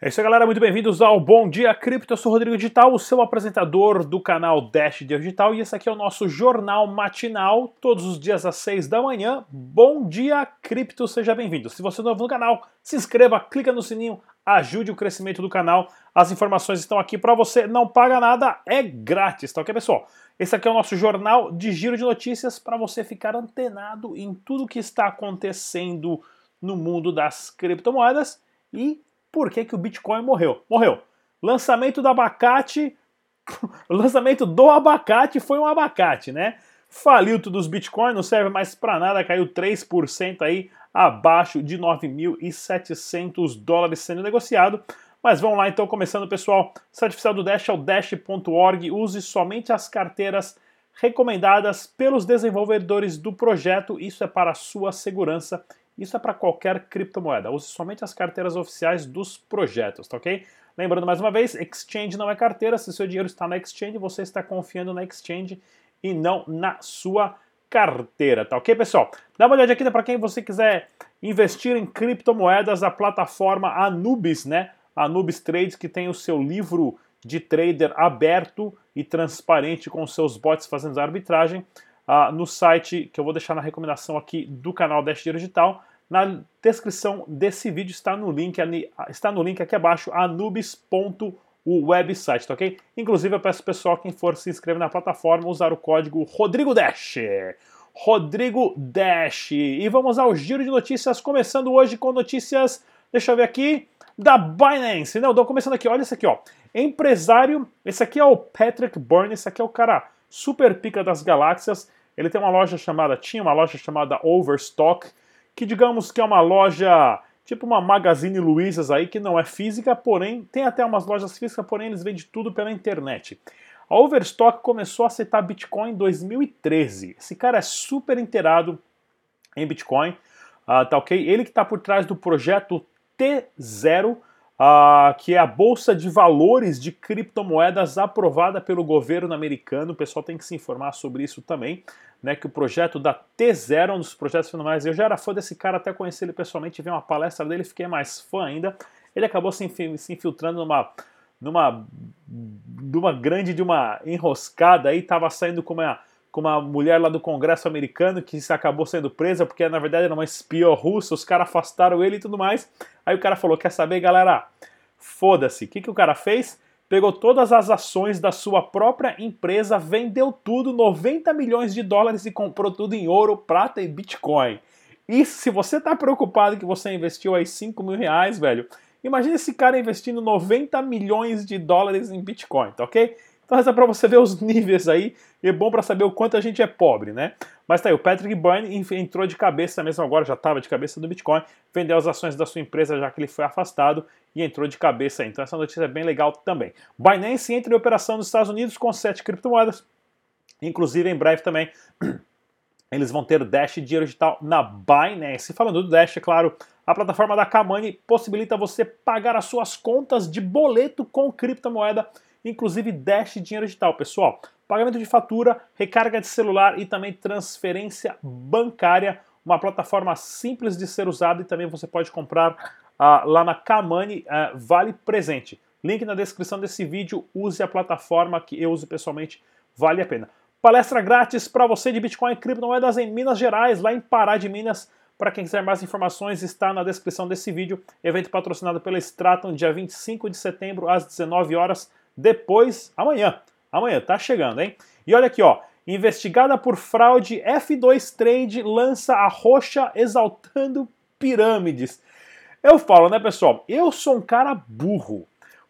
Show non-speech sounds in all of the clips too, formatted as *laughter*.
É isso aí, galera. Muito bem-vindos ao Bom Dia Cripto. Eu sou o Rodrigo Digital, o seu apresentador do canal Dash Digital. E esse aqui é o nosso jornal matinal, todos os dias às 6 da manhã. Bom Dia Cripto, seja bem-vindo. Se você é novo no canal, se inscreva, clica no sininho, ajude o crescimento do canal. As informações estão aqui para você, não paga nada, é grátis, tá ok, pessoal? Esse aqui é o nosso jornal de giro de notícias para você ficar antenado em tudo que está acontecendo no mundo das criptomoedas e por que, que o Bitcoin morreu. Morreu. Lançamento do abacate. o *laughs* lançamento do abacate foi um abacate, né? Faliu tudo os Bitcoin, não serve mais para nada, caiu 3% aí abaixo de 9.700 dólares sendo negociado. Mas vamos lá então, começando pessoal. Site oficial do Dash é o dash.org. Use somente as carteiras recomendadas pelos desenvolvedores do projeto. Isso é para a sua segurança isso é para qualquer criptomoeda. Use somente as carteiras oficiais dos projetos, tá ok? Lembrando mais uma vez, exchange não é carteira. Se seu dinheiro está na exchange, você está confiando na exchange e não na sua carteira, tá ok, pessoal? Dá uma olhada aqui né, para quem você quiser investir em criptomoedas, a plataforma Anubis, né? Anubis Trades, que tem o seu livro de trader aberto e transparente com seus bots fazendo arbitragem. Uh, no site que eu vou deixar na recomendação aqui do canal Dash Digital. Na descrição desse vídeo está no link, está no link aqui abaixo, anubis.website, tá ok? Inclusive eu peço pessoal, quem for se inscrever na plataforma, usar o código Rodrigo Dash. Rodrigo Dash. E vamos ao giro de notícias, começando hoje com notícias, deixa eu ver aqui, da Binance. Não, estou começando aqui, olha isso aqui, ó. Empresário, esse aqui é o Patrick Byrne, esse aqui é o cara super pica das galáxias. Ele tem uma loja chamada, tinha uma loja chamada Overstock, que digamos que é uma loja tipo uma Magazine Luizas aí, que não é física, porém tem até umas lojas físicas, porém eles vendem tudo pela internet. A Overstock começou a aceitar Bitcoin em 2013. Esse cara é super inteirado em Bitcoin, uh, tá ok? Ele que está por trás do projeto T0, uh, que é a bolsa de valores de criptomoedas aprovada pelo governo americano. O pessoal tem que se informar sobre isso também. Né, que o projeto da T0 é um dos projetos fenomenais. Eu já era fã desse cara, até conheci ele pessoalmente, vi uma palestra dele, fiquei mais fã ainda. Ele acabou se infiltrando numa, numa, numa grande de uma enroscada aí, estava saindo com uma, com uma mulher lá do Congresso americano que acabou sendo presa porque na verdade era uma espiã russa, os caras afastaram ele e tudo mais. Aí o cara falou: Quer saber, galera? Foda-se. O que, que o cara fez? Pegou todas as ações da sua própria empresa, vendeu tudo, 90 milhões de dólares e comprou tudo em ouro, prata e Bitcoin. E se você está preocupado que você investiu aí 5 mil reais, velho, imagine esse cara investindo 90 milhões de dólares em Bitcoin, tá ok? Então essa é para você ver os níveis aí, e é bom para saber o quanto a gente é pobre, né? Mas tá aí, o Patrick Byrne entrou de cabeça mesmo agora, já estava de cabeça do Bitcoin, vendeu as ações da sua empresa já que ele foi afastado e entrou de cabeça. Então essa notícia é bem legal também. Binance entra em operação nos Estados Unidos com sete criptomoedas, inclusive em breve também *clears throat* eles vão ter Dash dinheiro digital na Binance. Falando do Dash, é claro, a plataforma da Kamani possibilita você pagar as suas contas de boleto com criptomoeda inclusive Dash dinheiro digital, pessoal. Pagamento de fatura, recarga de celular e também transferência bancária, uma plataforma simples de ser usada e também você pode comprar uh, lá na Kamani uh, Vale Presente. Link na descrição desse vídeo, use a plataforma que eu uso pessoalmente, vale a pena. Palestra grátis para você de Bitcoin e criptomoedas em Minas Gerais, lá em Pará de Minas. Para quem quiser mais informações, está na descrição desse vídeo. Evento patrocinado pela Stratum, dia 25 de setembro, às 19 horas depois, amanhã. Amanhã, tá chegando, hein? E olha aqui, ó. Investigada por fraude, F2 Trade lança a roxa exaltando pirâmides. Eu falo, né, pessoal? Eu sou um cara burro.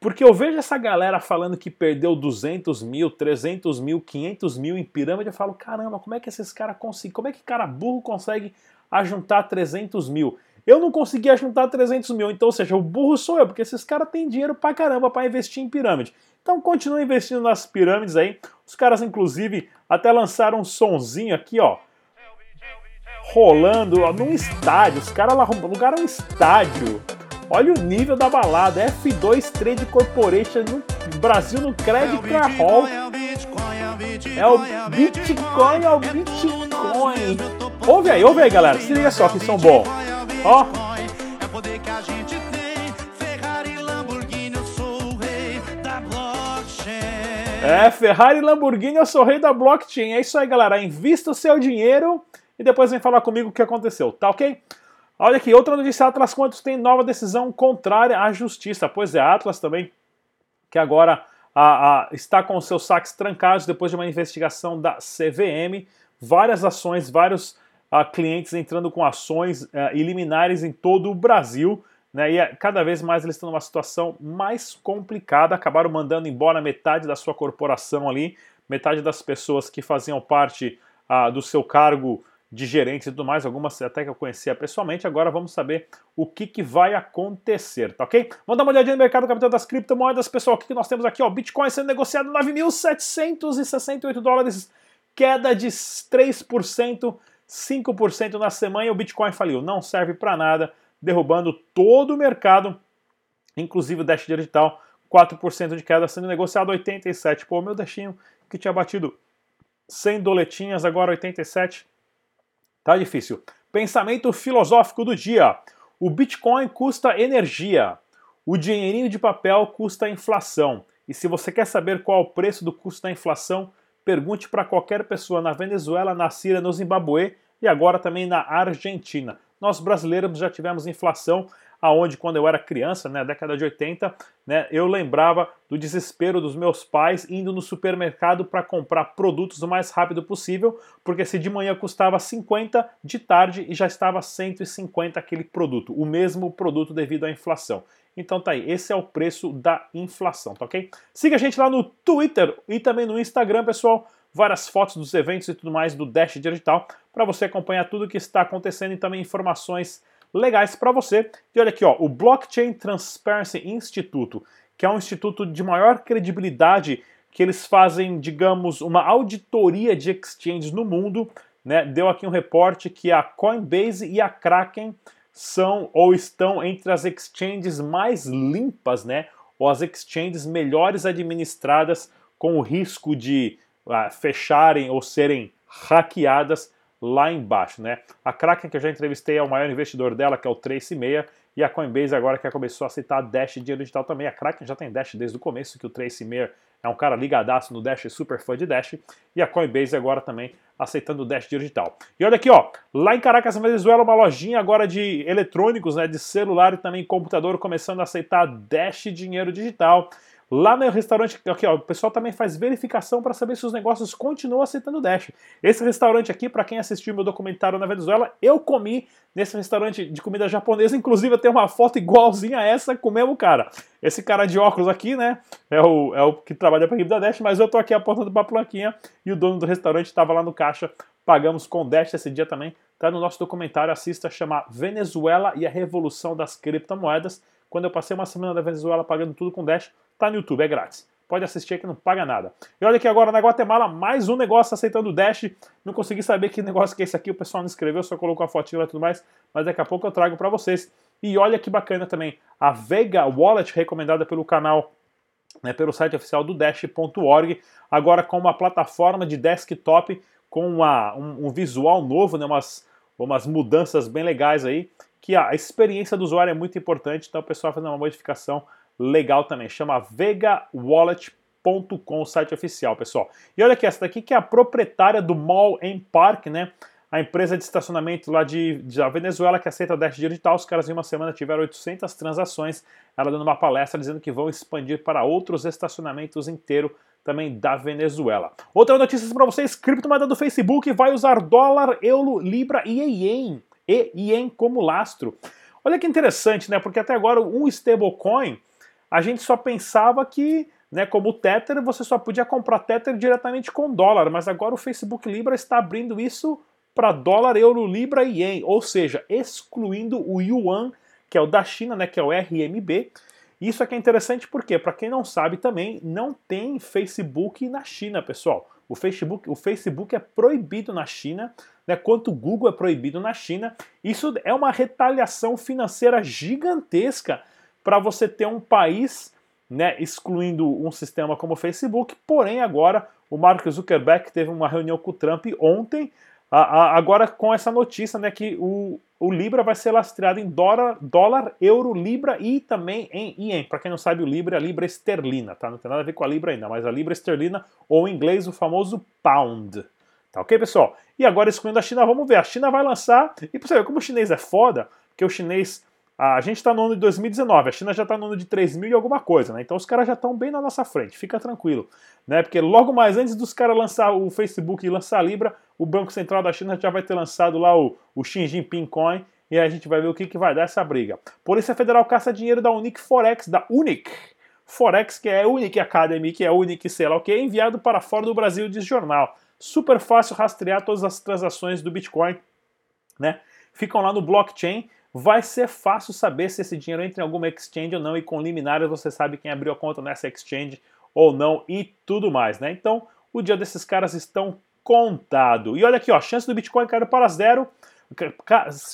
Porque eu vejo essa galera falando que perdeu 200 mil, 300 mil, 500 mil em pirâmide. Eu falo, caramba, como é que esses caras conseguem? Como é que cara burro consegue ajuntar 300 mil? Eu não conseguia juntar 300 mil, então, ou seja, o burro sou eu, porque esses caras têm dinheiro pra caramba para investir em pirâmide. Então continua investindo nas pirâmides aí. Os caras, inclusive, até lançaram um sonzinho aqui, ó. Rolando ó, num estádio. Os caras alugaram um estádio. Olha o nível da balada. F2 Trade Corporation no Brasil no Credit Card Hall. É o Bitcoin, é o Bitcoin. Ouve aí, ouve aí, galera. Se liga só que são bons. Ó. É, Ferrari e Lamborghini, eu sou rei da blockchain. É isso aí, galera. Invista o seu dinheiro e depois vem falar comigo o que aconteceu, tá ok? Olha aqui, outra notícia: Atlas Quantos tem nova decisão contrária à justiça. Pois é, Atlas também, que agora a, a, está com seus saques trancados depois de uma investigação da CVM. Várias ações, vários a, clientes entrando com ações a, liminares em todo o Brasil. Né, e é, cada vez mais eles estão numa situação mais complicada. Acabaram mandando embora metade da sua corporação ali, metade das pessoas que faziam parte ah, do seu cargo de gerentes e tudo mais, algumas até que eu conhecia pessoalmente. Agora vamos saber o que, que vai acontecer, tá ok? Vamos dar uma olhadinha no mercado capital das criptomoedas, pessoal. O que, que nós temos aqui? Ó, Bitcoin sendo negociado 9.768 dólares, queda de 3%, 5% na semana. O Bitcoin faliu, não serve para nada derrubando todo o mercado, inclusive o Dash Digital, 4% de queda sendo negociado 87. Pô, meu Dashinho que tinha batido 100 doletinhas, agora 87. Tá difícil. Pensamento filosófico do dia. O Bitcoin custa energia. O dinheirinho de papel custa inflação. E se você quer saber qual é o preço do custo da inflação, pergunte para qualquer pessoa na Venezuela, na Síria, no Zimbabue e agora também na Argentina. Nós brasileiros já tivemos inflação aonde quando eu era criança, na né, década de 80, né, eu lembrava do desespero dos meus pais indo no supermercado para comprar produtos o mais rápido possível, porque se de manhã custava 50, de tarde e já estava 150 aquele produto, o mesmo produto devido à inflação. Então tá aí, esse é o preço da inflação, tá ok? Siga a gente lá no Twitter e também no Instagram, pessoal várias fotos dos eventos e tudo mais do Dash Digital para você acompanhar tudo o que está acontecendo e também informações legais para você. E olha aqui, ó, o Blockchain Transparency Institute, que é um instituto de maior credibilidade que eles fazem, digamos, uma auditoria de exchanges no mundo, né? Deu aqui um reporte que a Coinbase e a Kraken são ou estão entre as exchanges mais limpas, né? Ou as exchanges melhores administradas com o risco de fecharem ou serem hackeadas lá embaixo, né? A Kraken que eu já entrevistei é o maior investidor dela, que é o Tracy Meia, e a Coinbase agora que começou a aceitar Dash dinheiro digital também. A Kraken já tem Dash desde o começo, que o Tracy Meia é um cara ligadaço no Dash, super fã de Dash, e a Coinbase agora também aceitando o Dash digital. E olha aqui, ó, lá em Caracas, Venezuela, uma lojinha agora de eletrônicos, né, de celular e também computador começando a aceitar Dash dinheiro digital. Lá no restaurante, aqui, ó, o pessoal também faz verificação para saber se os negócios continuam aceitando Dash. Esse restaurante aqui, para quem assistiu meu documentário na Venezuela, eu comi nesse restaurante de comida japonesa. Inclusive, eu tenho uma foto igualzinha a essa com o mesmo cara. Esse cara de óculos aqui, né, é o, é o que trabalha para a equipe da Dash, mas eu tô aqui apontando para a plaquinha e o dono do restaurante estava lá no caixa. Pagamos com Dash esse dia também. Tá no nosso documentário, assista, chama Venezuela e a Revolução das Criptomoedas. Quando eu passei uma semana na Venezuela pagando tudo com Dash, Tá no YouTube, é grátis. Pode assistir que não paga nada. E olha aqui agora na Guatemala, mais um negócio aceitando o Dash. Não consegui saber que negócio que é esse aqui, o pessoal não escreveu, só colocou a fotinha lá e tudo mais. Mas daqui a pouco eu trago para vocês. E olha que bacana também, a Vega Wallet, recomendada pelo canal né, pelo site oficial do Dash.org, agora com uma plataforma de desktop com uma, um, um, visual novo, né, umas, umas mudanças bem legais aí, que a experiência do usuário é muito importante, então o pessoal fazendo uma modificação legal também. Chama vegawallet.com, o site oficial, pessoal. E olha aqui, essa daqui que é a proprietária do Mall em Park, né? A empresa de estacionamento lá de, da Venezuela que aceita Dash digital. Os caras em uma semana tiveram 800 transações. Ela dando uma palestra dizendo que vão expandir para outros estacionamentos inteiros também da Venezuela. Outra notícia para vocês: criptomoeda do Facebook vai usar dólar, euro, libra e ien. E ien como lastro. Olha que interessante, né? Porque até agora um stablecoin a gente só pensava que, né, como o Tether, você só podia comprar Tether diretamente com dólar, mas agora o Facebook Libra está abrindo isso para dólar, euro, libra e yen, ou seja, excluindo o yuan, que é o da China, né, que é o RMB. Isso aqui é interessante porque, para quem não sabe também, não tem Facebook na China, pessoal. O Facebook, o Facebook é proibido na China, né, quanto o Google é proibido na China. Isso é uma retaliação financeira gigantesca para você ter um país né, excluindo um sistema como o Facebook, porém agora o Mark Zuckerberg teve uma reunião com o Trump ontem, a, a, agora com essa notícia né, que o, o Libra vai ser lastreado em dólar, dólar, euro, Libra e também em ien. Para quem não sabe, o Libra é a Libra esterlina, tá? Não tem nada a ver com a Libra ainda, mas a Libra esterlina, ou em inglês o famoso Pound. Tá ok, pessoal? E agora, excluindo a China, vamos ver. A China vai lançar, e pra você ver como o chinês é foda, porque o chinês a gente está no ano de 2019, a China já está no ano de 3 mil e alguma coisa, né? Então os caras já estão bem na nossa frente, fica tranquilo, né? Porque logo mais antes dos caras lançar o Facebook e lançar a Libra, o Banco Central da China já vai ter lançado lá o, o Xi Jinping Coin e a gente vai ver o que, que vai dar essa briga. Polícia Federal caça dinheiro da Unic Forex, da Unic Forex, que é a Unic Academy, que é a Unic, sei lá o que, enviado para fora do Brasil, diz jornal. Super fácil rastrear todas as transações do Bitcoin, né? Ficam lá no blockchain vai ser fácil saber se esse dinheiro entra em alguma exchange ou não, e com liminares você sabe quem abriu a conta nessa exchange ou não e tudo mais, né? Então, o dia desses caras estão contado. E olha aqui, ó, chance do Bitcoin cair para zero,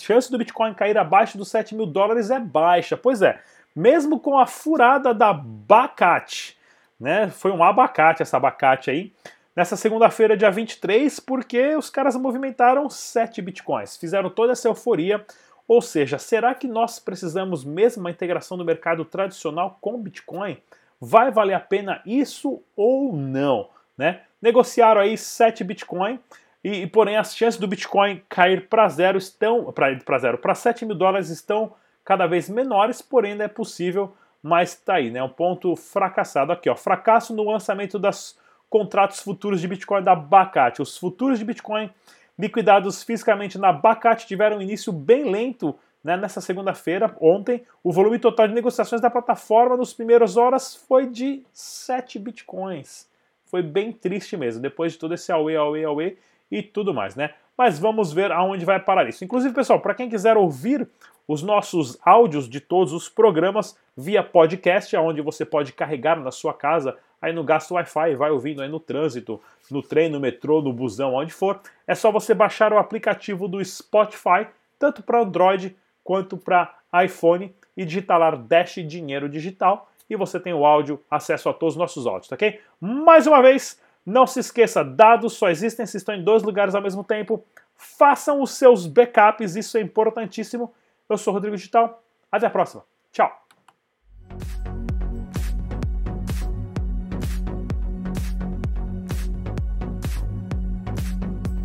chance do Bitcoin cair abaixo dos 7 mil dólares é baixa. Pois é, mesmo com a furada da abacate, né? Foi um abacate essa abacate aí. Nessa segunda-feira, dia 23, porque os caras movimentaram 7 bitcoins. Fizeram toda essa euforia ou seja, será que nós precisamos mesmo uma integração do mercado tradicional com Bitcoin? Vai valer a pena isso ou não? Né? Negociaram aí 7 Bitcoin e, porém as chances do Bitcoin cair para zero estão para zero para 7 mil dólares estão cada vez menores, porém ainda é possível, mas está aí, né? Um ponto fracassado aqui, ó. Fracasso no lançamento dos contratos futuros de Bitcoin da Bacate. Os futuros de Bitcoin liquidados fisicamente na Bacate tiveram um início bem lento né, nessa segunda-feira, ontem. O volume total de negociações da plataforma nos primeiras horas foi de 7 bitcoins. Foi bem triste mesmo, depois de todo esse away, away, away e tudo mais, né? Mas vamos ver aonde vai parar isso. Inclusive, pessoal, para quem quiser ouvir os nossos áudios de todos os programas via podcast, onde você pode carregar na sua casa aí no gasto Wi-Fi, vai ouvindo aí no trânsito, no trem, no metrô, no busão, onde for. É só você baixar o aplicativo do Spotify, tanto para Android quanto para iPhone, e digitar lá Dash Dinheiro Digital e você tem o áudio, acesso a todos os nossos áudios, tá ok? Mais uma vez, não se esqueça, dados só existem se estão em dois lugares ao mesmo tempo. Façam os seus backups, isso é importantíssimo. Eu sou o Rodrigo Digital. Até a próxima. Tchau.